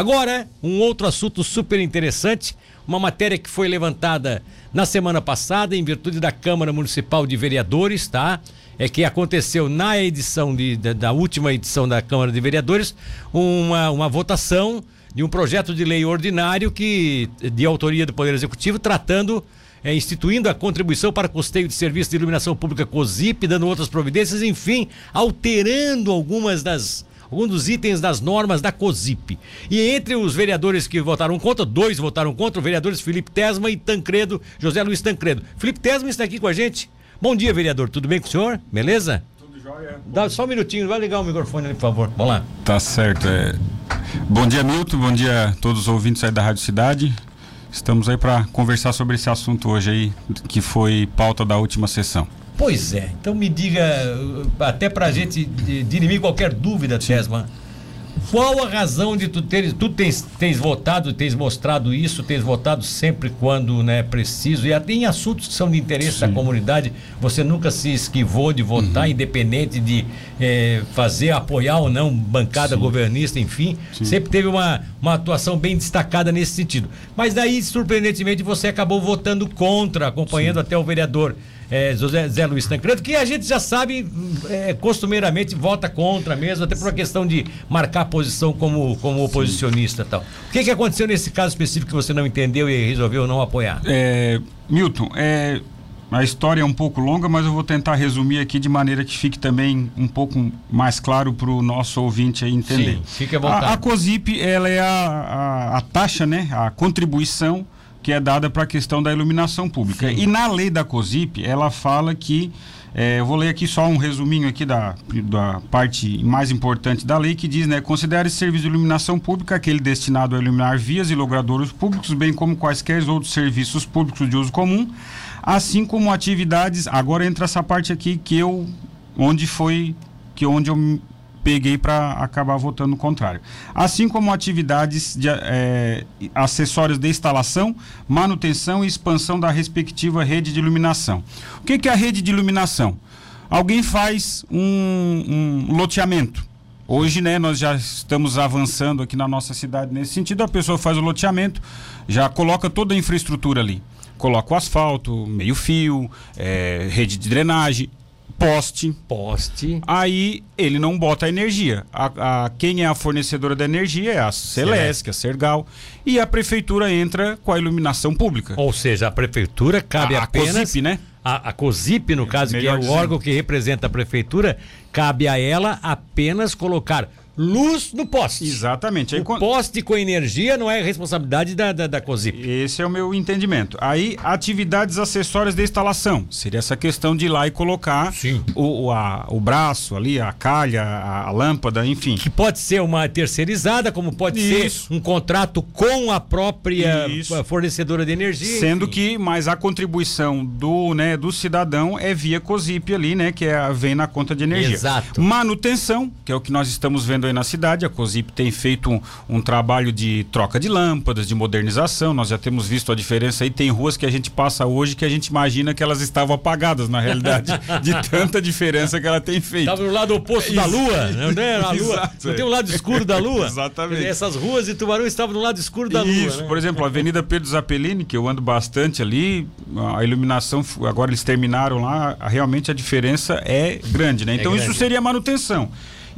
Agora, um outro assunto super interessante, uma matéria que foi levantada na semana passada em virtude da Câmara Municipal de Vereadores, tá? É que aconteceu na edição de, da, da última edição da Câmara de Vereadores uma, uma votação de um projeto de lei ordinário que de autoria do Poder Executivo tratando é, instituindo a contribuição para custeio de serviço de iluminação pública COSIP, dando outras providências, enfim, alterando algumas das alguns dos itens das normas da COSIP. E entre os vereadores que votaram contra, dois votaram contra, os vereadores Felipe Tesma e Tancredo, José Luiz Tancredo. Felipe Tesma está aqui com a gente. Bom dia, vereador. Tudo bem com o senhor? Beleza? Tudo jóia. Dá só um minutinho, vai ligar o microfone ali, por favor. Vamos lá. Tá certo. É... Bom dia, Milton. Bom dia a todos os ouvintes aí da Rádio Cidade. Estamos aí para conversar sobre esse assunto hoje aí, que foi pauta da última sessão. Pois é, então me diga, até para a gente dirimir qualquer dúvida, Tesma, qual a razão de tu teres, tu tens, tens votado, tens mostrado isso, tens votado sempre quando né, preciso, e até em assuntos que são de interesse Sim. da comunidade, você nunca se esquivou de votar, uhum. independente de eh, fazer, apoiar ou não bancada Sim. governista, enfim, Sim. sempre teve uma, uma atuação bem destacada nesse sentido. Mas daí, surpreendentemente, você acabou votando contra, acompanhando até o vereador é, José Zé Luiz Tancredo, que a gente já sabe, é, costumeiramente vota contra mesmo, até por uma questão de marcar posição como, como oposicionista e tal. O que, que aconteceu nesse caso específico que você não entendeu e resolveu não apoiar? É, Milton, é, a história é um pouco longa, mas eu vou tentar resumir aqui de maneira que fique também um pouco mais claro para o nosso ouvinte entender. Sim, fique à vontade. A, a COSIP, ela é a, a, a taxa, né, a contribuição que é dada para a questão da iluminação pública. Sim. E na lei da COSIP, ela fala que é, eu vou ler aqui só um resuminho aqui da, da parte mais importante da lei que diz, né, considere serviço de iluminação pública aquele destinado a iluminar vias e logradouros públicos, bem como quaisquer outros serviços públicos de uso comum, assim como atividades, agora entra essa parte aqui que eu onde foi que onde eu peguei para acabar votando contrário. Assim como atividades de, é, acessórias de instalação, manutenção e expansão da respectiva rede de iluminação. O que, que é a rede de iluminação? Alguém faz um, um loteamento. Hoje, né, nós já estamos avançando aqui na nossa cidade nesse sentido. A pessoa faz o loteamento, já coloca toda a infraestrutura ali. Coloca o asfalto, meio fio, é, rede de drenagem, poste. Poste. Aí ele não bota a energia. A, a quem é a fornecedora da energia é a Celesc, a Sergal. E a prefeitura entra com a iluminação pública. Ou seja, a prefeitura cabe a, apenas. A COSIP, né? A, a COSIP, no caso, que é o órgão que representa a prefeitura, cabe a ela apenas colocar luz no poste. Exatamente. Aí, o poste com energia não é responsabilidade da, da, da COSIP. Esse é o meu entendimento. Aí, atividades acessórias de instalação. Seria essa questão de ir lá e colocar o, o, a, o braço ali, a calha, a, a, lâmpada, enfim. Que pode ser uma terceirizada, como pode Isso. ser um contrato com a própria Isso. fornecedora de energia. Sendo enfim. que, mas a contribuição do, né, do cidadão é via COSIP ali, né? Que é, vem na conta de energia. Exato. Manutenção, que é o que nós estamos vendo aí na cidade. A COSIP tem feito um, um, trabalho de troca de lâmpadas, de modernização. Nós já temos visto a diferença aí. Tem ruas que a gente passa hoje que a gente imagina que elas estavam apagadas, na realidade, de tanta diferença que ela tem feito. Estava no lado oposto da Lua, né? A Lua. Exato, não tem um lado escuro da Lua? Exatamente. Essas ruas de Tubarão estavam no lado escuro da Lua. Isso, né? por exemplo, a Avenida Pedro Zappellini, que eu ando bastante ali, a iluminação, agora eles terminaram lá, realmente a diferença é grande, né? É então é grande. isso seria manutenção.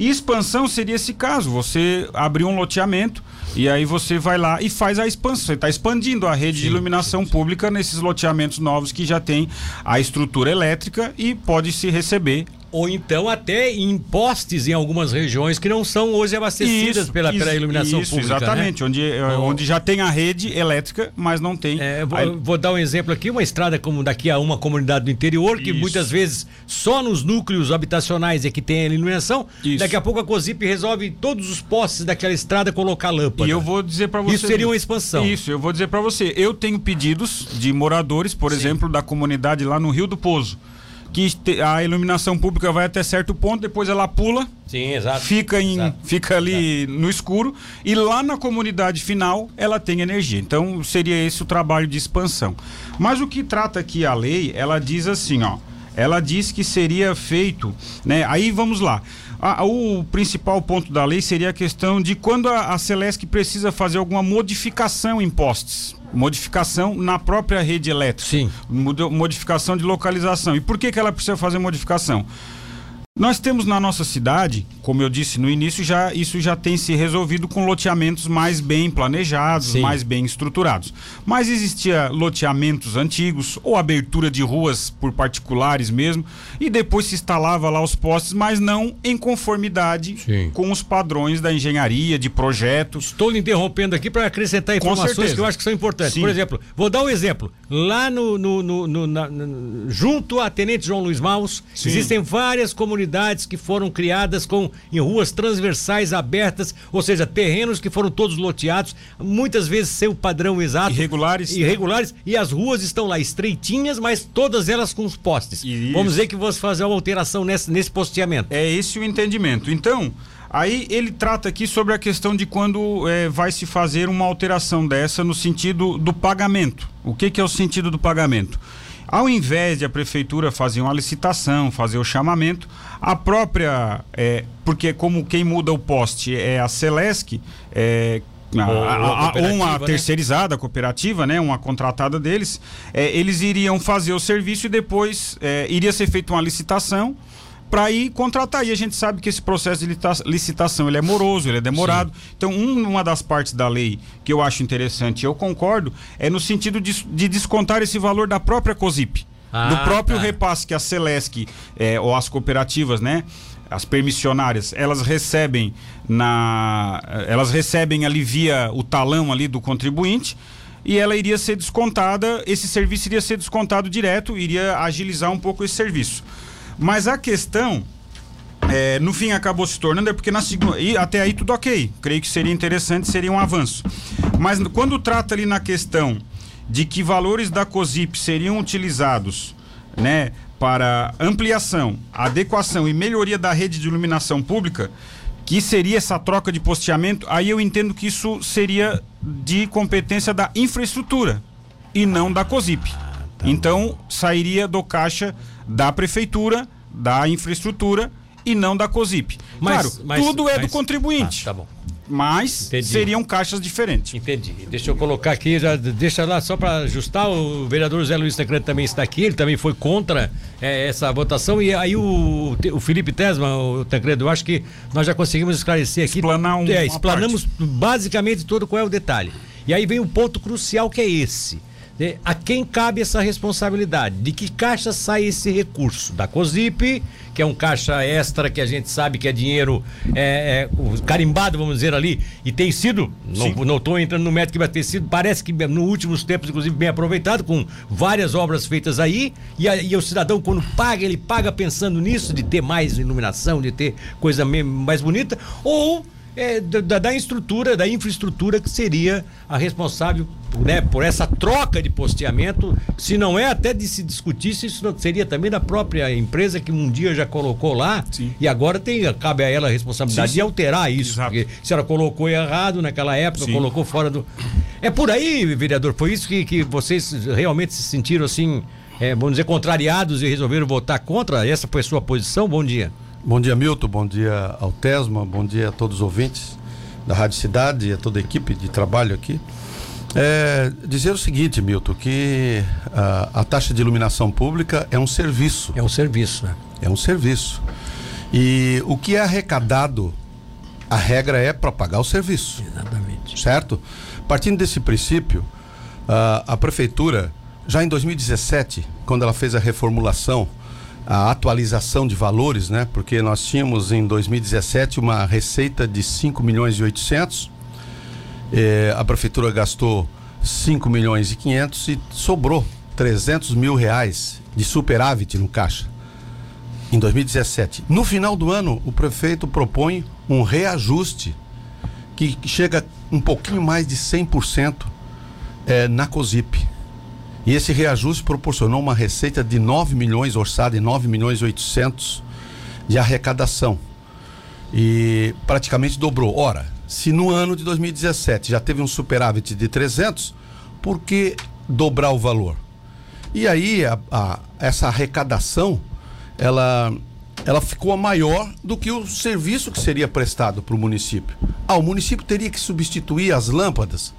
E expansão seria esse caso: você abrir um loteamento e aí você vai lá e faz a expansão. Você está expandindo a rede sim, de iluminação sim, pública nesses loteamentos novos que já tem a estrutura elétrica e pode se receber ou então até em postes em algumas regiões que não são hoje abastecidas isso, pela, isso, pela iluminação isso, pública. Né? Exatamente, né? onde, eh, onde já tem a rede elétrica, mas não tem. É, vou, a... vou, dar um exemplo aqui: uma estrada como daqui a uma comunidade do interior, que muitas vezes só nos núcleos habitacionais é que tem a iluminação. Daqui a pouco a COSIP resolve todos os postes daquela estrada colocar lâmpada. E eu vou dizer para você. Isso seria uma expansão. Isso, eu vou dizer para você. Eu tenho pedidos de moradores, por Sim. exemplo, da comunidade lá no Rio do Pozo que a iluminação pública vai até certo ponto, depois ela pula. Sim, exato. Fica, em, exato, fica ali exato. no escuro e lá na comunidade final ela tem energia. Então seria esse o trabalho de expansão. Mas o que trata aqui a lei, ela diz assim, ó. Ela diz que seria feito, né? Aí vamos lá. A, o principal ponto da lei seria a questão de quando a, a Celesc precisa fazer alguma modificação em postes. Modificação na própria rede elétrica. Sim. Modificação de localização. E por que, que ela precisa fazer modificação? Nós temos na nossa cidade, como eu disse no início, já isso já tem se resolvido com loteamentos mais bem planejados, Sim. mais bem estruturados. Mas existia loteamentos antigos ou abertura de ruas por particulares mesmo, e depois se instalava lá os postes, mas não em conformidade Sim. com os padrões da engenharia, de projetos. Estou lhe interrompendo aqui para acrescentar informações que eu acho que são importantes. Sim. Por exemplo, vou dar um exemplo. Lá no, no, no, no na, junto a Tenente João Luiz Maus, existem várias comunidades que foram criadas com em ruas transversais abertas, ou seja, terrenos que foram todos loteados, muitas vezes sem o padrão exato. Irregulares. Irregulares. E as ruas estão lá estreitinhas, mas todas elas com os postes. Isso. Vamos dizer que você fazer uma alteração nesse, nesse posteamento. É esse o entendimento. Então, Aí ele trata aqui sobre a questão de quando é, vai se fazer uma alteração dessa no sentido do pagamento. O que, que é o sentido do pagamento? Ao invés de a prefeitura fazer uma licitação, fazer o chamamento, a própria. É, porque, como quem muda o poste é a Celesc, é, a, a, a, uma né? terceirizada, cooperativa, né, uma contratada deles, é, eles iriam fazer o serviço e depois é, iria ser feita uma licitação para ir contratar. E a gente sabe que esse processo de licitação ele é moroso, ele é demorado. Sim. Então, um, uma das partes da lei que eu acho interessante, eu concordo, é no sentido de, de descontar esse valor da própria COSIP. Ah, do próprio tá. repasse que a Celesc é, ou as cooperativas, né? As permissionárias, elas recebem na. Elas recebem ali via o talão ali do contribuinte e ela iria ser descontada, esse serviço iria ser descontado direto, iria agilizar um pouco esse serviço. Mas a questão, é, no fim, acabou se tornando, é porque na segunda. E até aí tudo ok. Creio que seria interessante, seria um avanço. Mas quando trata ali na questão de que valores da COSIP seriam utilizados, né, para ampliação, adequação e melhoria da rede de iluminação pública, que seria essa troca de posteamento, aí eu entendo que isso seria de competência da infraestrutura e não da COSIP. Tá então, sairia do caixa da prefeitura, da infraestrutura e não da COSIP. Mas, claro, mas, tudo é mas, do contribuinte. Ah, tá bom. Mas Entendi. seriam caixas diferentes. Entendi. Deixa eu colocar aqui, já deixa lá só para ajustar. O vereador Zé Luiz Tancredo também está aqui, ele também foi contra é, essa votação. E aí o, o Felipe Tesma, o Tancredo, eu acho que nós já conseguimos esclarecer aqui. Explanar um, é, explanamos basicamente todo qual é o detalhe. E aí vem o um ponto crucial que é esse a quem cabe essa responsabilidade? De que caixa sai esse recurso? Da COSIP, que é um caixa extra que a gente sabe que é dinheiro é, é, carimbado, vamos dizer ali, e tem sido, não estou entrando no método que vai ter sido, parece que nos últimos tempos, inclusive, bem aproveitado, com várias obras feitas aí, e, a, e o cidadão, quando paga, ele paga pensando nisso, de ter mais iluminação, de ter coisa mais bonita, ou é, da, da, estrutura, da infraestrutura que seria a responsável né, por essa troca de posteamento, se não é até de se discutir se isso não seria também da própria empresa que um dia já colocou lá sim. e agora tem, cabe a ela a responsabilidade sim, sim. de alterar isso, Exato. porque se ela colocou errado naquela época, colocou fora do... É por aí, vereador, foi isso que, que vocês realmente se sentiram assim, é, vamos dizer, contrariados e resolveram votar contra? Essa foi a sua posição? Bom dia. Bom dia, Milton. Bom dia ao Tesma. Bom dia a todos os ouvintes da Rádio Cidade e a toda a equipe de trabalho aqui. É, dizer o seguinte, Milton, que a, a, taxa de iluminação pública é um serviço. É um serviço, né? É um serviço. E o que é arrecadado, a regra é para pagar o serviço. Exatamente. Certo? Partindo desse princípio, a, a prefeitura, já em 2017, quando ela fez a reformulação a atualização de valores, né? Porque nós tínhamos em 2017 uma receita de 5 milhões e 800. Eh, a prefeitura gastou 5 milhões e 500 e sobrou 300 mil reais de superávit no caixa em 2017. No final do ano, o prefeito propõe um reajuste que chega um pouquinho mais de 100% eh, na COSIP. E esse reajuste proporcionou uma receita de 9 milhões, orçada em 9 milhões e 800 de arrecadação. E praticamente dobrou. Ora, se no ano de 2017 já teve um superávit de 300, por que dobrar o valor? E aí, a, a, essa arrecadação, ela ela ficou maior do que o serviço que seria prestado para o município. Ah, o município teria que substituir as lâmpadas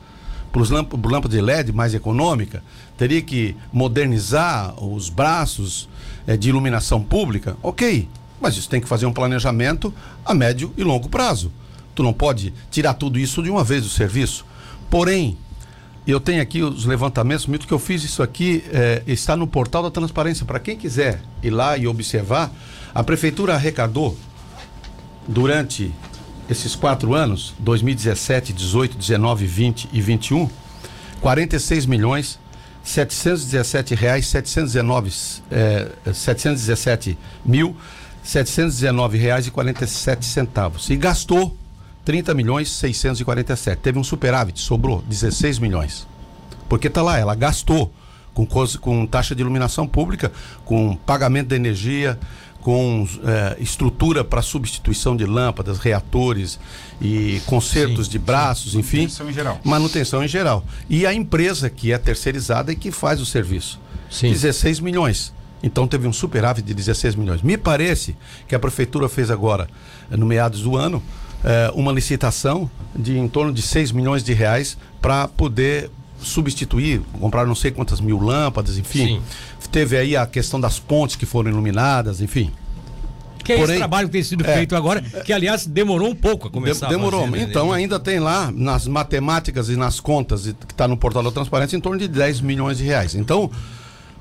por lâmpadas de LED mais econômica, teria que modernizar os braços é, de iluminação pública. Ok, mas isso tem que fazer um planejamento a médio e longo prazo. Tu não pode tirar tudo isso de uma vez do serviço. Porém, eu tenho aqui os levantamentos, muito que eu fiz isso aqui, é, está no portal da transparência. Para quem quiser ir lá e observar, a prefeitura arrecadou durante esses quatro anos, 2017, 18, 19, 20 e 21, 46 milhões 717 reais 719 é, 717 mil 719 reais e 47 centavos e gastou 30 milhões 647 teve um superávit sobrou 16 milhões porque tá lá ela gastou com, com taxa de iluminação pública com pagamento de energia com é, estrutura para substituição de lâmpadas, reatores e consertos de braços, sim. enfim. Manutenção em geral. Manutenção em geral. E a empresa que é terceirizada e que faz o serviço. Sim. 16 milhões. Então teve um superávit de 16 milhões. Me parece que a prefeitura fez agora, no meados do ano, é, uma licitação de em torno de 6 milhões de reais para poder substituir, comprar não sei quantas mil lâmpadas, enfim. Sim. Teve aí a questão das pontes que foram iluminadas, enfim. Que é Porém, esse trabalho que tem sido é, feito agora, que aliás demorou um pouco a começar. demorou. A fazer, né? Então né? ainda tem lá nas matemáticas e nas contas que está no portal da transparência em torno de 10 milhões de reais. Então,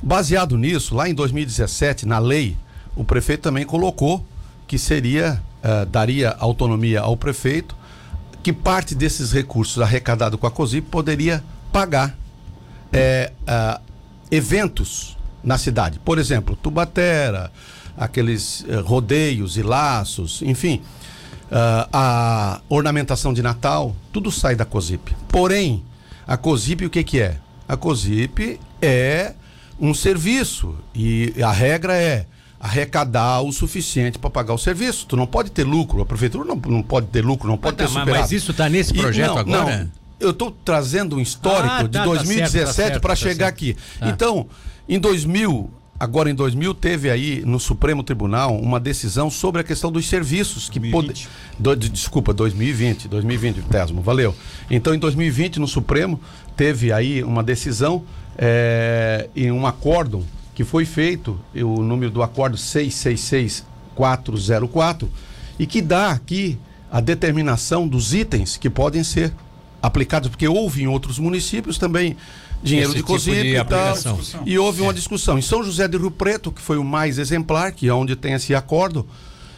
baseado nisso, lá em 2017, na lei, o prefeito também colocou que seria, uh, daria autonomia ao prefeito, que parte desses recursos arrecadados com a COSIP poderia pagar é, uh, eventos na cidade. Por exemplo, Tubatera, aqueles uh, rodeios e laços, enfim, uh, a ornamentação de Natal, tudo sai da COSIP. Porém, a COSIP o que, que é? A COSIP é um serviço e a regra é arrecadar o suficiente para pagar o serviço. Tu não pode ter lucro, a prefeitura não, não pode ter lucro, não pode mas, ter superávit. Mas isso está nesse projeto e, não, agora? Não, eu estou trazendo um histórico ah, tá, de 2017 tá para tá chegar certo. aqui. Tá. Então, em 2000, agora em 2000 teve aí no Supremo Tribunal uma decisão sobre a questão dos serviços que pode do, desculpa 2020 2020 Tesmo valeu então em 2020 no Supremo teve aí uma decisão é, em um acórdão que foi feito o número do acordo 666404 e que dá aqui a determinação dos itens que podem ser aplicados, porque houve em outros municípios também dinheiro Esse de tipo COSIP e tal. E houve é. uma discussão. Em São José de Rio Preto, que foi o mais exemplar, que é onde tem esse acordo,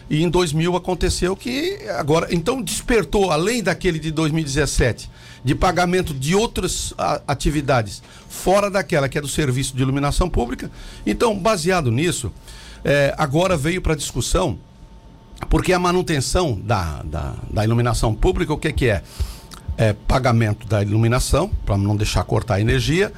e em 2000 aconteceu que agora, então despertou, além daquele de 2017, de pagamento de outras atividades, fora daquela que é do serviço de iluminação pública. Então, baseado nisso, é, agora veio para discussão, porque a manutenção da, da, da iluminação pública, o que, que é? é, pagamento da iluminação, para não deixar cortar a energia,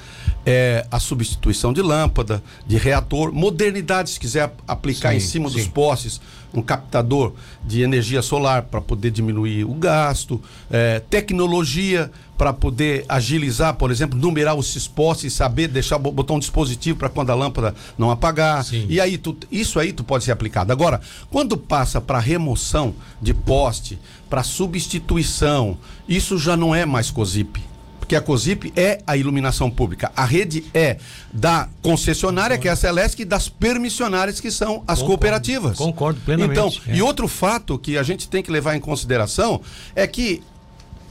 é, a substituição de lâmpada, de reator, modernidade, se quiser aplicar sim, em cima sim. dos postes, um captador de energia solar para poder diminuir o gasto, é, tecnologia para poder agilizar, por exemplo, numerar esses postes e saber deixar botar um dispositivo para quando a lâmpada não apagar. Sim. E aí tu, isso aí tu pode ser aplicado. Agora, quando passa para remoção de poste, para substituição, isso já não é mais COSIP porque a COSIP é a iluminação pública. A rede é da concessionária, que é a Celesc, e das permissionárias, que são as concordo, cooperativas. Concordo plenamente. Então, é. e outro fato que a gente tem que levar em consideração é que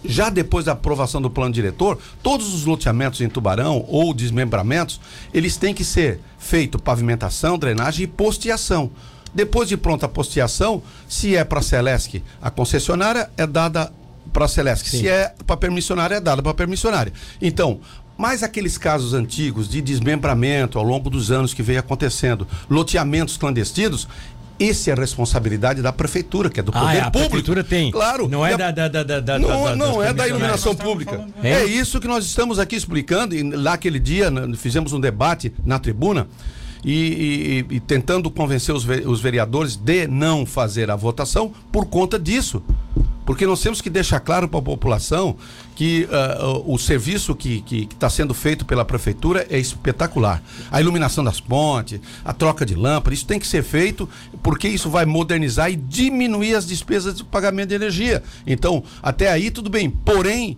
já depois da aprovação do plano diretor, todos os loteamentos em Tubarão ou desmembramentos, eles têm que ser feito pavimentação, drenagem e posteação. Depois de pronta a posteação, se é para a Celesc, a concessionária é dada para a Celesc. Se é para permissionária, é dada para permissionária. Então, mais aqueles casos antigos de desmembramento ao longo dos anos que veio acontecendo, loteamentos clandestinos, esse é a responsabilidade da prefeitura, que é do ah, poder é, a público. A prefeitura tem. Claro. Não é da, da, da, da Não, da, não é da iluminação pública. É? é isso que nós estamos aqui explicando. E lá aquele dia fizemos um debate na tribuna e, e, e tentando convencer os, os vereadores de não fazer a votação por conta disso Porque nós temos que deixar claro para a população que uh, o, serviço que está sendo feito pela prefeitura é espetacular. A iluminação das pontes, a troca de lâmpadas, isso tem que ser feito porque isso vai modernizar e diminuir as despesas de pagamento de energia. Então, até aí tudo bem. Porém,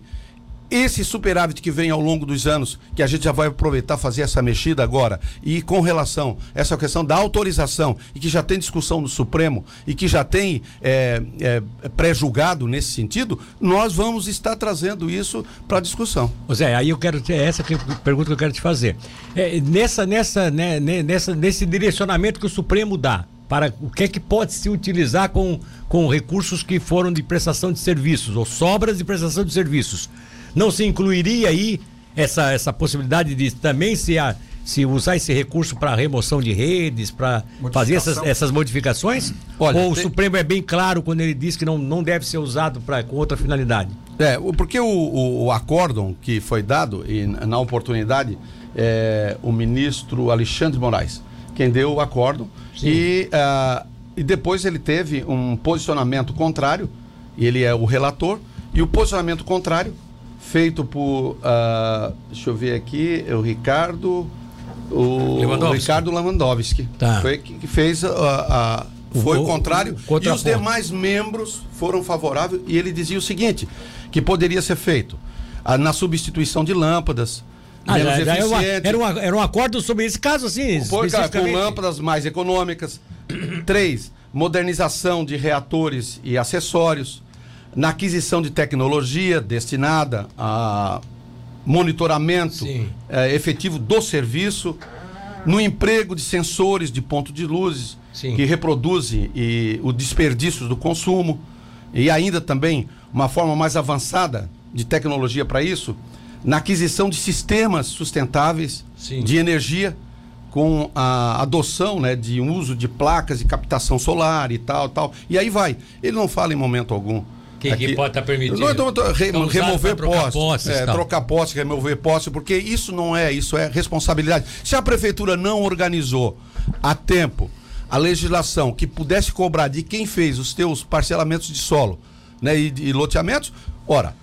esse superávit que vem ao longo dos anos, que a gente já vai aproveitar fazer essa mexida agora, e com relação a essa questão da autorização, e que já tem discussão no Supremo, e que já tem é, é, pré-julgado nesse sentido, nós vamos estar trazendo isso para discussão. Zé, aí eu quero ter essa pergunta que eu quero te fazer. É, nessa, nessa, né, nessa, nesse direcionamento que o Supremo dá, para o que é que pode se utilizar com, com recursos que foram de prestação de serviços, ou sobras de prestação de serviços não se incluiria aí essa, essa possibilidade de também se, a, se usar esse recurso para remoção de redes, para fazer essas, essas modificações? Olha, Ou tem... o Supremo é bem claro quando ele diz que não, não deve ser usado pra, com outra finalidade? É, porque o, o, o acórdão que foi dado, e na oportunidade, é, o ministro Alexandre Moraes, quem deu o acórdão, e, uh, e depois ele teve um posicionamento contrário, ele é o relator, e o posicionamento contrário feito por. Uh, deixa eu ver aqui, é o Ricardo. O Lewandowski. Ricardo Lewandowski. Tá. Foi que fez a. foi o, contrário. O, e os demais membros foram favoráveis. E ele dizia o seguinte: que poderia ser feito a, na substituição de lâmpadas. Ah, já, já era, uma, era, uma, era, um acordo sobre esse caso, assim. Por, com lâmpadas mais econômicas. Três, modernização de reatores e acessórios na aquisição de tecnologia destinada a monitoramento é, efetivo do serviço, no emprego de sensores de ponto de luzes Sim. que reproduzem e, o desperdício do consumo e ainda também uma forma mais avançada de tecnologia para isso, na aquisição de sistemas sustentáveis Sim. de energia com a adoção né, de uso de placas de captação solar e tal, tal. E aí vai. Ele não fala em momento algum que, Aqui, que pode estar tá permitido? Não, então, re, remover postes. postes é, trocar postes, remover postes, porque isso não é, isso é responsabilidade. Se a prefeitura não organizou a tempo a legislação que pudesse cobrar de quem fez os teus parcelamentos de solo né, e, e loteamentos, ora,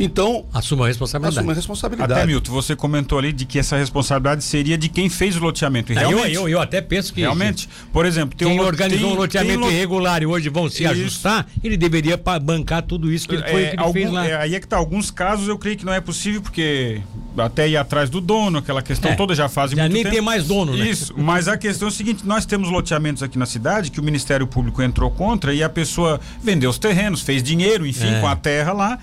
então. Assuma a responsabilidade. Assuma a responsabilidade. Até, Milton, você comentou ali de que essa responsabilidade seria de quem fez o loteamento. E realmente, eu, eu, eu até penso que. Realmente. Por exemplo, quem um, organizou tem, um loteamento tem, irregular e hoje vão se isso. ajustar, ele deveria bancar tudo isso que ele, foi, é, que ele algum, fez lá. É, aí é que tá. Alguns casos eu creio que não é possível, porque até ir atrás do dono, aquela questão é, toda já faz já muito nem tempo. tem mais dono, né? Isso. Mas a questão é o seguinte: nós temos loteamentos aqui na cidade que o Ministério Público entrou contra e a pessoa vendeu os terrenos, fez dinheiro, enfim, é. com a terra lá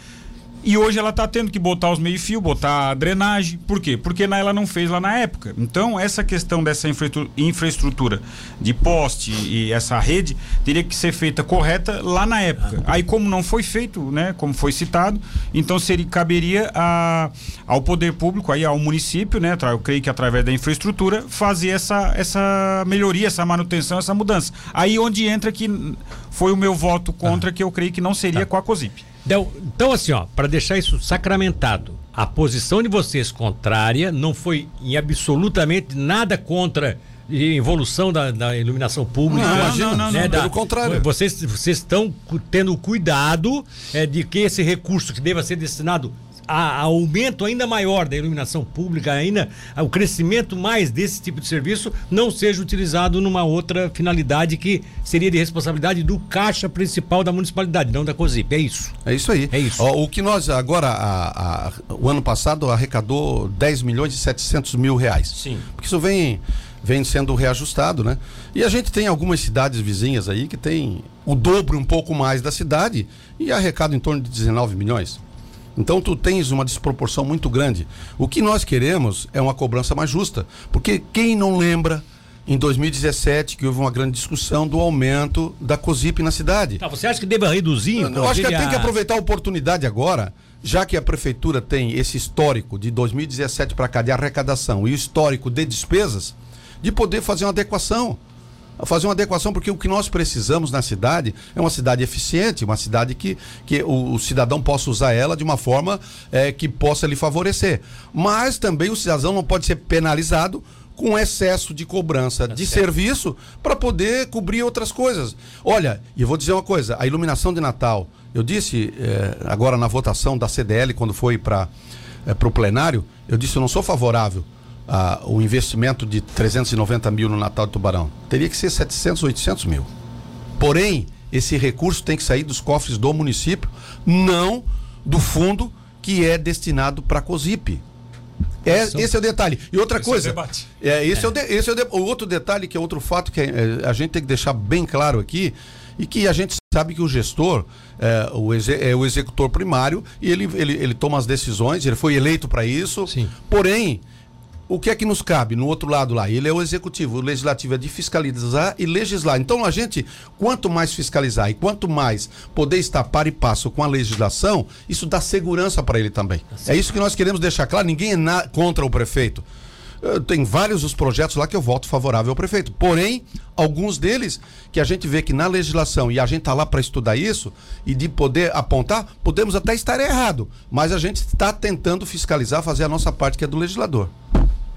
e hoje ela está tendo que botar os meio-fio, botar a drenagem. Por quê? Porque ela não fez lá na época. Então, essa questão dessa infraestrutura de poste e essa rede teria que ser feita correta lá na época. Aí, como não foi feito, né, como foi citado, então seria, caberia a, ao poder público, aí ao município, né, eu creio que através da infraestrutura, fazer essa, essa melhoria, essa manutenção, essa mudança. Aí onde entra que foi o meu voto contra, ah. que eu creio que não seria tá. com a COSIP. Então, então assim, ó, para deixar isso sacramentado, a posição de vocês contrária não foi em absolutamente nada contra a evolução da, da iluminação pública. Não, imagina, não, não, né, não, da, pelo contrário. Vocês, vocês estão tendo cuidado é, de que esse recurso que deva ser destinado a, aumento ainda maior da iluminação pública, ainda o crescimento mais desse tipo de serviço não seja utilizado numa outra finalidade que seria de responsabilidade do caixa principal da municipalidade, não da COSIP. É isso. É isso aí. É isso. o que nós agora, a, a, o ano passado arrecadou 10 milhões e 700 mil reais. Sim. Porque isso vem vem sendo reajustado, né? E a gente tem algumas cidades vizinhas aí que tem o dobro um pouco mais da cidade e arrecada em torno de 19 milhões. Então tu tens uma desproporção muito grande. O que nós queremos é uma cobrança mais justa, porque quem não lembra em 2017 que houve uma grande discussão do aumento da COSIP na cidade. Tá, você acha que deve reduzir? Eu, eu acho que tem que aproveitar a oportunidade agora, já que a prefeitura tem esse histórico de 2017 para cá de arrecadação e o histórico de despesas, de poder fazer uma adequação fazer uma adequação, porque o que nós precisamos na cidade é uma cidade eficiente, uma cidade que, que o, o cidadão possa usar ela de uma forma é, que possa lhe favorecer. Mas também o cidadão não pode ser penalizado com excesso de cobrança tá de certo. serviço para poder cobrir outras coisas. Olha, e eu vou dizer uma coisa: a iluminação de Natal Eu disse eh, agora na votação da CDL, quando foi para eh, o plenário, eu disse eu não sou favorável ao investimento de 390 mil no Natal de Tubarão. Teria que ser 700, 800 mil. Porém, esse recurso tem que sair dos cofres do município, não do fundo que é destinado para a COSIP. É, esse é o detalhe. E outra esse coisa. É, é esse é, é o, de, esse é o, de, o, outro detalhe, que é outro fato que é, a gente tem que deixar bem claro aqui, e que a gente sabe que o gestor é o, é o executor primário e ele, ele, ele toma as decisões, ele foi eleito para isso. Sim. Porém, o que é que nos cabe no outro lado lá? Ele é o executivo, o legislativo é de fiscalizar e legislar. Então a gente, quanto mais fiscalizar e quanto mais poder estar par e passo com a legislação, isso dá segurança para ele também. Tá é isso que nós queremos deixar claro. Ninguém é na, contra o prefeito. Tem vários os projetos lá que eu voto favorável ao prefeito. Porém, alguns deles que a gente vê que na legislação e a gente está lá para estudar isso e de poder apontar, podemos até estar errado, mas a gente está tentando fiscalizar, fazer a nossa parte que é do legislador.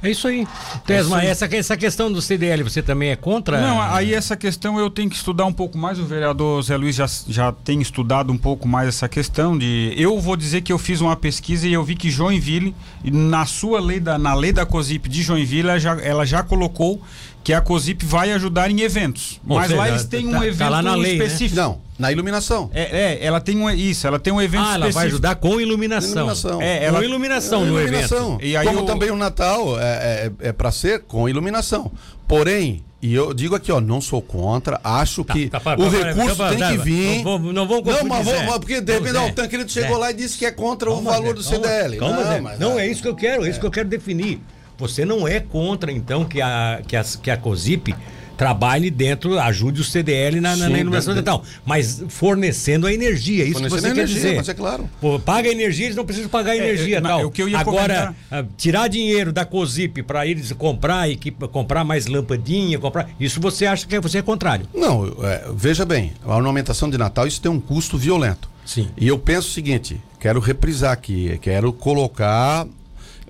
É isso aí. Tesma, é essa, essa questão do CDL, você também é contra? Não, aí essa questão eu tenho que estudar um pouco mais. O vereador Zé Luiz já, já tem estudado um pouco mais essa questão de. Eu vou dizer que eu fiz uma pesquisa e eu vi que Joinville, na sua lei da, na lei da COSIP de Joinville, ela já, ela já colocou que a COSIP vai ajudar em eventos. Bom, mas lá eles têm um tá, evento tá lá na lei, né? específico. Né? Não, na iluminação. É, é, ela tem um, isso, ela tem um evento ah, específico. ela vai ajudar com iluminação. iluminação. É, ela, com iluminação é, no iluminação. evento. E aí Como também o Natal é, é, é para ser com iluminação. Porém, e eu digo aqui, ó, não sou contra, acho tá, que tá, tá, o recurso tem que vir. Não, não, não vamos mas, vou, porque de repente o Tancredo chegou lá e disse que é contra calma, o valor do CDL. Calma, não, mas, não, é isso que eu quero, é isso que eu quero definir. Você não é contra, então, que a, que a, que a COSIP trabalhe dentro, ajude o CDL na, Sim, na iluminação dental, mas fornecendo a energia, isso que você quer energia, dizer. Mas é claro. Pô, paga energia, eles não precisam pagar é, energia é, tal. o que eu ia Agora, comentar... tirar dinheiro da COSIP para eles comprar e comprar mais lampadinha, comprar, isso você acha que você é contrário? Não, é, veja bem, a ornamentação de Natal isso tem um custo violento. Sim. E eu penso o seguinte, quero reprisar aqui, quero colocar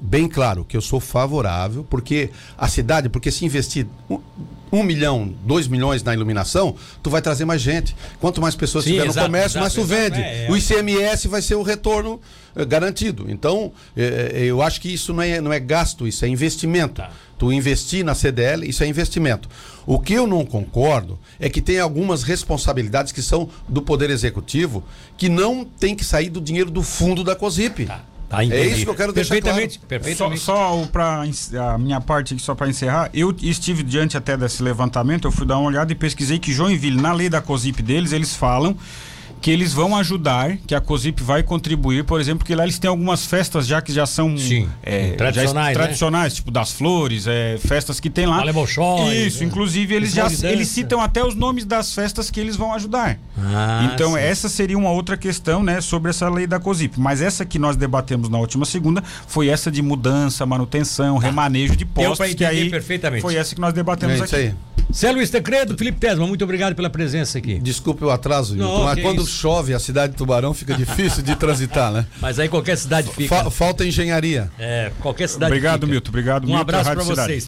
bem claro que eu sou favorável, porque a cidade, porque se investir um, um, milhão, dois milhões na iluminação, tu vai trazer mais gente. Quanto mais pessoas Sim, tiver no comércio, exato, mais tu vende. É, é. O ICMS vai ser o retorno é, garantido. Então, é, eu acho que isso não é, não é gasto, isso é investimento. Tá. Tu investir na CDL, isso é investimento. O que eu não concordo é que tem algumas responsabilidades que são do Poder Executivo que não tem que sair do dinheiro do fundo da COSIP. Tá. Tá, é isso que eu quero deixar perfeitamente, claro. Perfeitamente. Só, só para a minha parte aqui, só para encerrar, eu estive diante até desse levantamento, eu fui dar uma olhada e pesquisei que Joinville, na lei da COSIP deles, eles falam que eles vão ajudar, que a COSIP vai contribuir, por exemplo, porque lá eles têm algumas festas já que já são Sim, é, tradicionais, já, tradicionais, tipo das flores, é, festas que tem lá. Show, Isso, é. inclusive eles já eles citam até os nomes das festas que eles vão ajudar. Ah, então sim. essa seria uma outra questão, né, sobre essa lei da COSIP. Mas essa que nós debatemos na última segunda foi essa de mudança, manutenção, remanejo de postos, que aí perfeitamente. foi essa que nós debatemos é aqui. Aí. Cé Luiz Tecredo, Felipe Tesma, muito obrigado pela presença aqui. Desculpe o atraso, Não, mas quando isso. chove a cidade de Tubarão fica difícil de transitar, né? Mas aí qualquer cidade fica. Fa falta engenharia. É, qualquer cidade Obrigado, fica. Milton. Obrigado, um Milton. Um abraço para vocês.